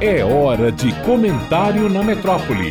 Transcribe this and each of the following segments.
É hora de comentário na metrópole.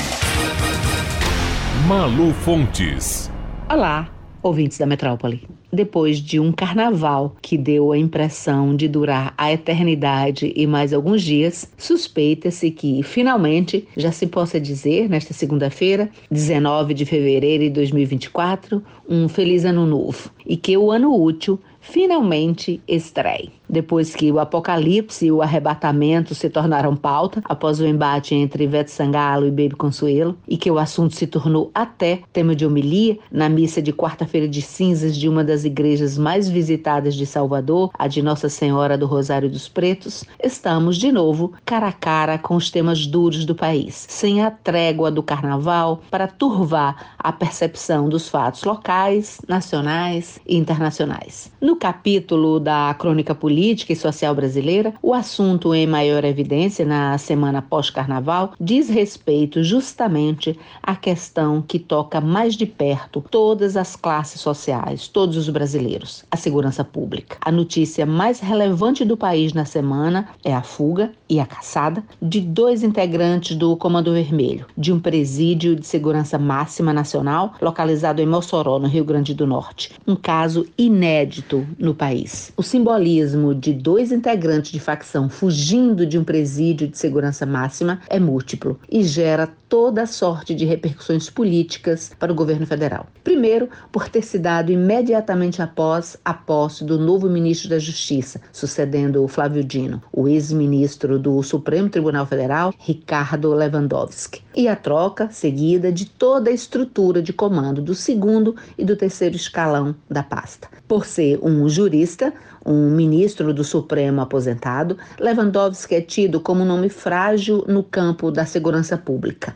Malu Fontes. Olá, ouvintes da metrópole. Depois de um carnaval que deu a impressão de durar a eternidade e mais alguns dias, suspeita-se que, finalmente, já se possa dizer, nesta segunda-feira, 19 de fevereiro de 2024, um feliz ano novo e que o ano útil finalmente estreie. Depois que o apocalipse e o arrebatamento se tornaram pauta após o embate entre Ivete Sangalo e Baby Consuelo, e que o assunto se tornou até tema de homilia na missa de quarta-feira de cinzas de uma das igrejas mais visitadas de Salvador, a de Nossa Senhora do Rosário dos Pretos, estamos de novo cara a cara com os temas duros do país, sem a trégua do carnaval para turvar a percepção dos fatos locais, nacionais e internacionais. No capítulo da crônica política e social brasileira, o assunto em maior evidência na semana pós-carnaval diz respeito justamente à questão que toca mais de perto todas as classes sociais, todos os brasileiros, a segurança pública. A notícia mais relevante do país na semana é a fuga e a caçada de dois integrantes do Comando Vermelho, de um presídio de segurança máxima nacional localizado em Mossoró, no Rio Grande do Norte. Um caso inédito no país. O simbolismo de dois integrantes de facção fugindo de um presídio de segurança máxima é múltiplo e gera toda sorte de repercussões políticas para o governo federal. Primeiro, por ter se dado imediatamente após a posse do novo ministro da Justiça, sucedendo o Flávio Dino, o ex-ministro do Supremo Tribunal Federal, Ricardo Lewandowski, e a troca seguida de toda a estrutura de comando do segundo e do terceiro escalão da pasta. Por ser um jurista, um ministro do Supremo aposentado, Lewandowski é tido como um nome frágil no campo da segurança pública,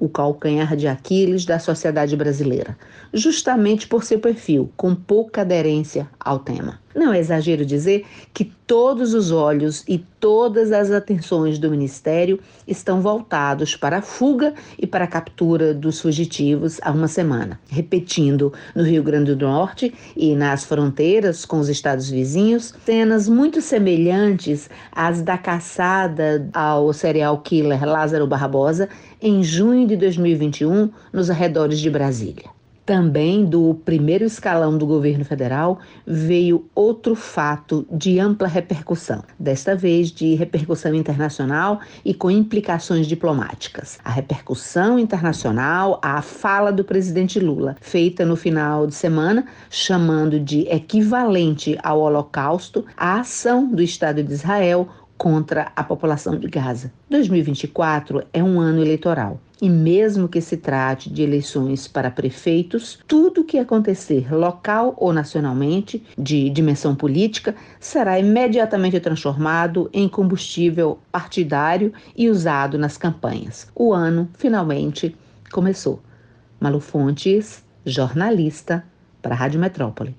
o calcanhar de Aquiles da sociedade brasileira, justamente por seu perfil, com pouca aderência ao tema. Não é exagero dizer que todos os olhos e todas as atenções do Ministério estão voltados para a fuga e para a captura dos fugitivos há uma semana. Repetindo, no Rio Grande do Norte e nas fronteiras com os estados vizinhos, cenas muito semelhantes às da caçada ao serial killer Lázaro Barbosa em junho de 2021 nos arredores de Brasília. Também do primeiro escalão do governo federal veio outro fato de ampla repercussão, desta vez de repercussão internacional e com implicações diplomáticas. A repercussão internacional, a fala do presidente Lula, feita no final de semana, chamando de equivalente ao Holocausto a ação do Estado de Israel contra a população de Gaza. 2024 é um ano eleitoral. E mesmo que se trate de eleições para prefeitos, tudo que acontecer local ou nacionalmente, de dimensão política, será imediatamente transformado em combustível partidário e usado nas campanhas. O ano finalmente começou. Malu Fontes, jornalista, para a Rádio Metrópole.